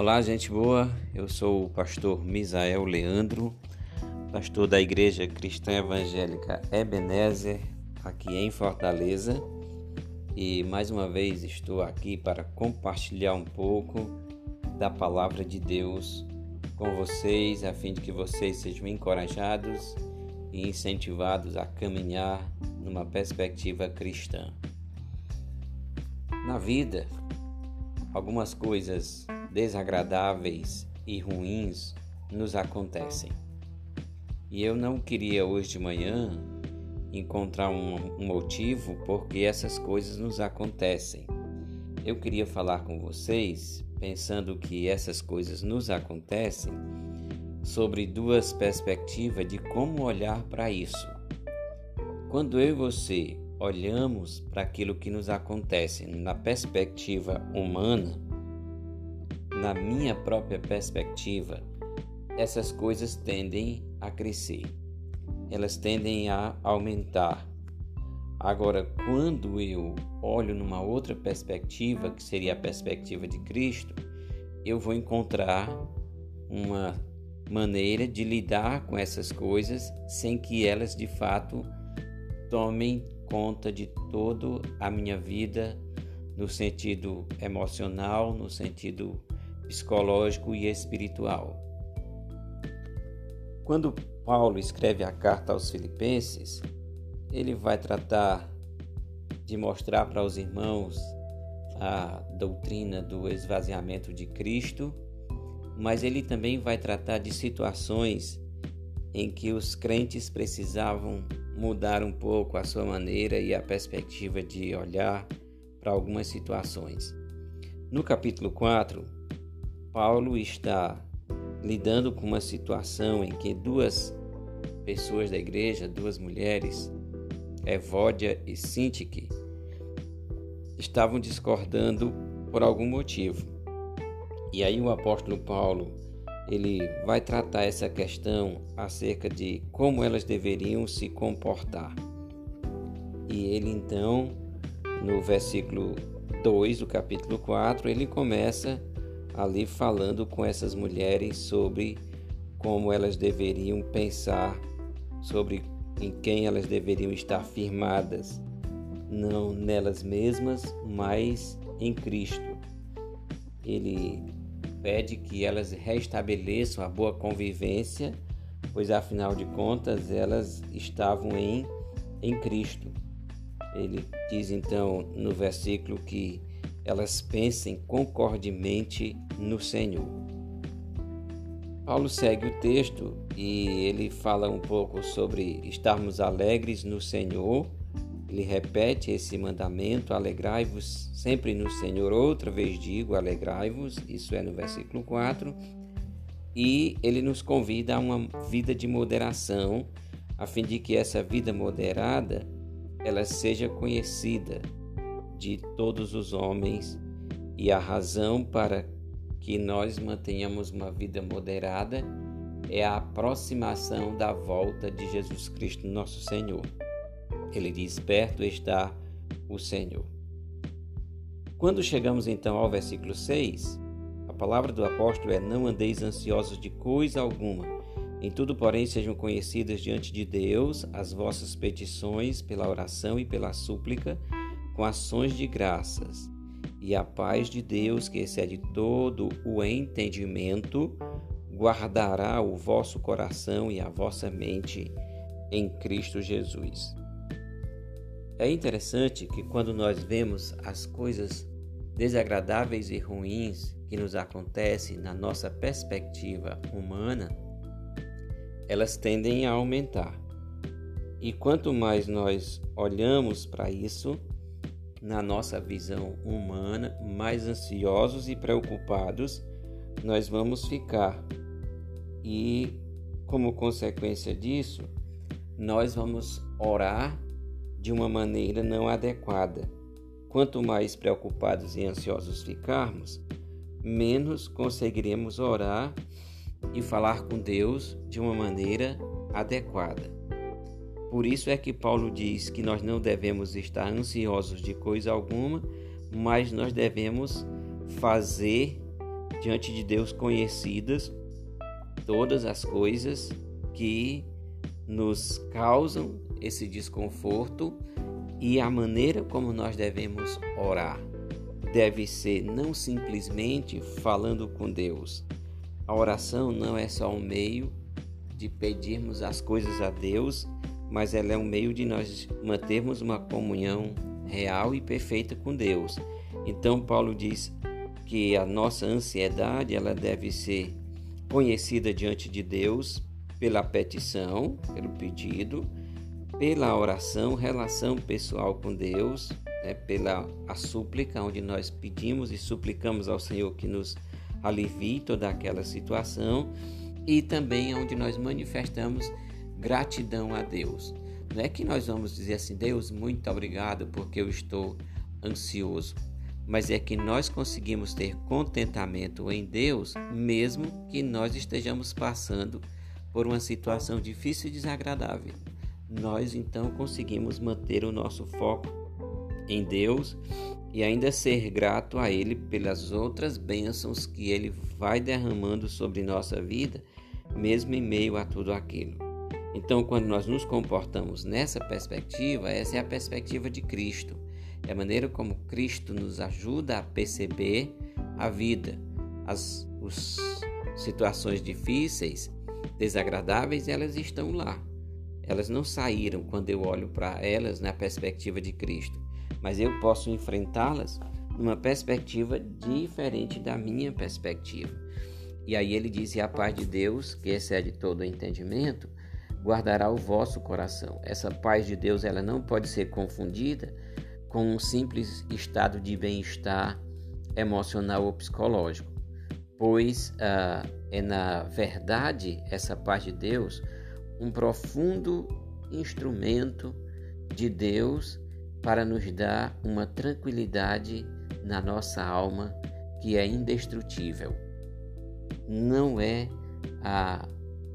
Olá, gente boa. Eu sou o pastor Misael Leandro, pastor da Igreja Cristã Evangélica Ebenezer, aqui em Fortaleza. E mais uma vez estou aqui para compartilhar um pouco da palavra de Deus com vocês, a fim de que vocês sejam encorajados e incentivados a caminhar numa perspectiva cristã. Na vida, algumas coisas desagradáveis e ruins nos acontecem. E eu não queria hoje de manhã encontrar um, motivo porque essas coisas nos acontecem. Eu queria falar com vocês, pensando que essas coisas nos acontecem, sobre duas perspectivas de como olhar para isso. Quando eu e você olhamos para aquilo que nos acontece na perspectiva humana, na minha própria perspectiva, essas coisas tendem a crescer, elas tendem a aumentar. Agora, quando eu olho numa outra perspectiva, que seria a perspectiva de Cristo, eu vou encontrar uma maneira de lidar com essas coisas sem que elas de fato tomem conta de toda a minha vida no sentido emocional, no sentido psicológico e espiritual. Quando Paulo escreve a carta aos Filipenses, ele vai tratar de mostrar para os irmãos a doutrina do esvaziamento de Cristo, mas ele também vai tratar de situações em que os crentes precisavam mudar um pouco a sua maneira e a perspectiva de olhar para algumas situações. No capítulo 4, Paulo está lidando com uma situação em que duas pessoas da igreja, duas mulheres, Evódia e Sintique, estavam discordando por algum motivo. E aí o apóstolo Paulo ele vai tratar essa questão acerca de como elas deveriam se comportar. E ele então, no versículo 2 do capítulo 4, ele começa ali falando com essas mulheres sobre como elas deveriam pensar, sobre em quem elas deveriam estar firmadas, não nelas mesmas, mas em Cristo. Ele pede que elas restabeleçam a boa convivência, pois afinal de contas elas estavam em, em Cristo. Ele diz então no versículo que elas pensem concordemente no Senhor. Paulo segue o texto e ele fala um pouco sobre estarmos alegres no Senhor. Ele repete esse mandamento: alegrai-vos sempre no Senhor. Outra vez digo: alegrai-vos, isso é no versículo 4. E ele nos convida a uma vida de moderação, a fim de que essa vida moderada ela seja conhecida de todos os homens e a razão para que nós mantenhamos uma vida moderada é a aproximação da volta de Jesus Cristo, nosso Senhor. Ele diz: Perto está o Senhor. Quando chegamos então ao versículo 6, a palavra do apóstolo é: Não andeis ansiosos de coisa alguma. Em tudo, porém, sejam conhecidas diante de Deus as vossas petições pela oração e pela súplica com ações de graças, e a paz de Deus, que excede todo o entendimento, guardará o vosso coração e a vossa mente em Cristo Jesus. É interessante que quando nós vemos as coisas desagradáveis e ruins que nos acontecem na nossa perspectiva humana, elas tendem a aumentar. E quanto mais nós olhamos para isso, na nossa visão humana, mais ansiosos e preocupados nós vamos ficar. E, como consequência disso, nós vamos orar de uma maneira não adequada. Quanto mais preocupados e ansiosos ficarmos, menos conseguiremos orar e falar com Deus de uma maneira adequada. Por isso é que Paulo diz que nós não devemos estar ansiosos de coisa alguma, mas nós devemos fazer diante de Deus conhecidas todas as coisas que nos causam esse desconforto e a maneira como nós devemos orar deve ser não simplesmente falando com Deus. A oração não é só um meio de pedirmos as coisas a Deus, mas ela é um meio de nós mantermos uma comunhão real e perfeita com Deus. Então Paulo diz que a nossa ansiedade ela deve ser conhecida diante de Deus pela petição, pelo pedido, pela oração, relação pessoal com Deus, né, pela a súplica, onde nós pedimos e suplicamos ao Senhor que nos alivie toda aquela situação, e também onde nós manifestamos gratidão a Deus. Não é que nós vamos dizer assim, Deus, muito obrigado porque eu estou ansioso, mas é que nós conseguimos ter contentamento em Deus, mesmo que nós estejamos passando por uma situação difícil e desagradável. Nós então conseguimos manter o nosso foco em Deus e ainda ser grato a Ele pelas outras bênçãos que Ele vai derramando sobre nossa vida, mesmo em meio a tudo aquilo. Então, quando nós nos comportamos nessa perspectiva, essa é a perspectiva de Cristo. É a maneira como Cristo nos ajuda a perceber a vida, as os situações difíceis, desagradáveis, elas estão lá. Elas não saíram quando eu olho para elas na perspectiva de Cristo mas eu posso enfrentá-las numa perspectiva diferente da minha perspectiva. E aí ele diz: e a paz de Deus, que excede todo o entendimento, guardará o vosso coração. Essa paz de Deus ela não pode ser confundida com um simples estado de bem-estar emocional ou psicológico, pois ah, é na verdade essa paz de Deus um profundo instrumento de Deus para nos dar uma tranquilidade na nossa alma que é indestrutível. Não é a,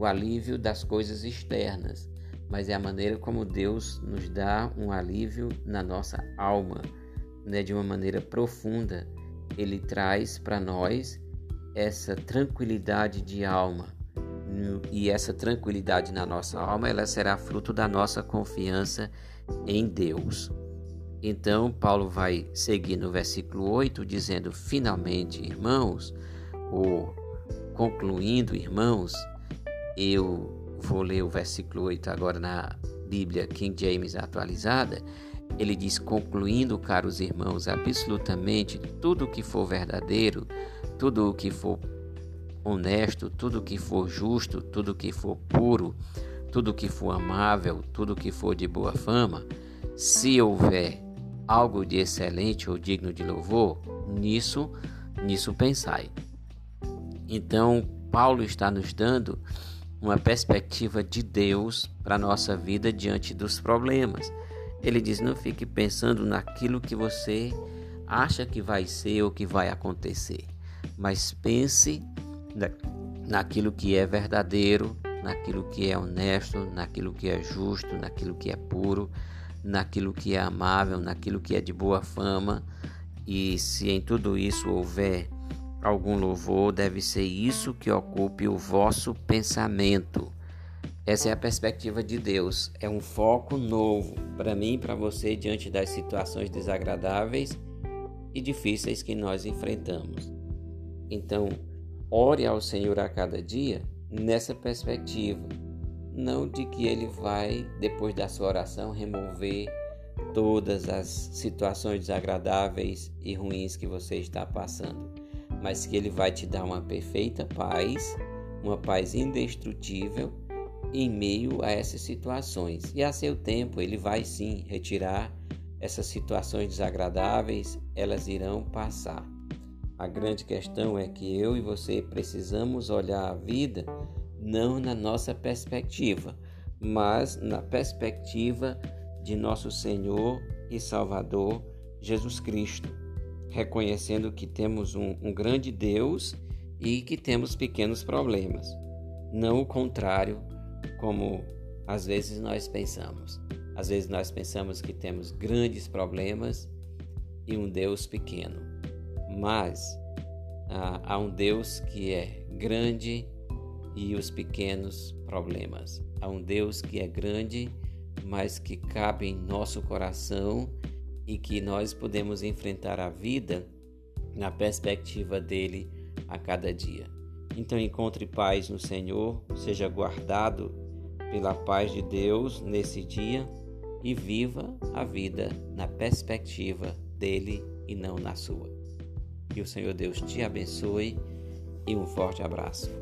o alívio das coisas externas, mas é a maneira como Deus nos dá um alívio na nossa alma, né, de uma maneira profunda. Ele traz para nós essa tranquilidade de alma. E essa tranquilidade na nossa alma, ela será fruto da nossa confiança em Deus. Então, Paulo vai seguir no versículo 8, dizendo: Finalmente, irmãos, ou concluindo, irmãos, eu vou ler o versículo 8 agora na Bíblia King James atualizada. Ele diz: Concluindo, caros irmãos, absolutamente tudo o que for verdadeiro, tudo o que for honesto, tudo o que for justo, tudo o que for puro, tudo o que for amável, tudo o que for de boa fama, se houver algo de excelente ou digno de louvor, nisso, nisso pensai. Então, Paulo está nos dando uma perspectiva de Deus para a nossa vida diante dos problemas. Ele diz: não fique pensando naquilo que você acha que vai ser ou que vai acontecer, mas pense naquilo que é verdadeiro, naquilo que é honesto, naquilo que é justo, naquilo que é puro, naquilo que é amável, naquilo que é de boa fama, e se em tudo isso houver algum louvor, deve ser isso que ocupe o vosso pensamento. Essa é a perspectiva de Deus, é um foco novo para mim e para você diante das situações desagradáveis e difíceis que nós enfrentamos. Então, ore ao Senhor a cada dia nessa perspectiva não de que ele vai, depois da sua oração, remover todas as situações desagradáveis e ruins que você está passando, mas que ele vai te dar uma perfeita paz, uma paz indestrutível em meio a essas situações. E a seu tempo ele vai sim retirar essas situações desagradáveis, elas irão passar. A grande questão é que eu e você precisamos olhar a vida não na nossa perspectiva, mas na perspectiva de nosso Senhor e Salvador Jesus Cristo, reconhecendo que temos um, um grande Deus e que temos pequenos problemas, não o contrário, como às vezes nós pensamos. Às vezes nós pensamos que temos grandes problemas e um Deus pequeno, mas a, a um Deus que é grande e os pequenos problemas. Há um Deus que é grande, mas que cabe em nosso coração e que nós podemos enfrentar a vida na perspectiva dele a cada dia. Então encontre paz no Senhor, seja guardado pela paz de Deus nesse dia e viva a vida na perspectiva dele e não na sua. Que o Senhor Deus te abençoe e um forte abraço.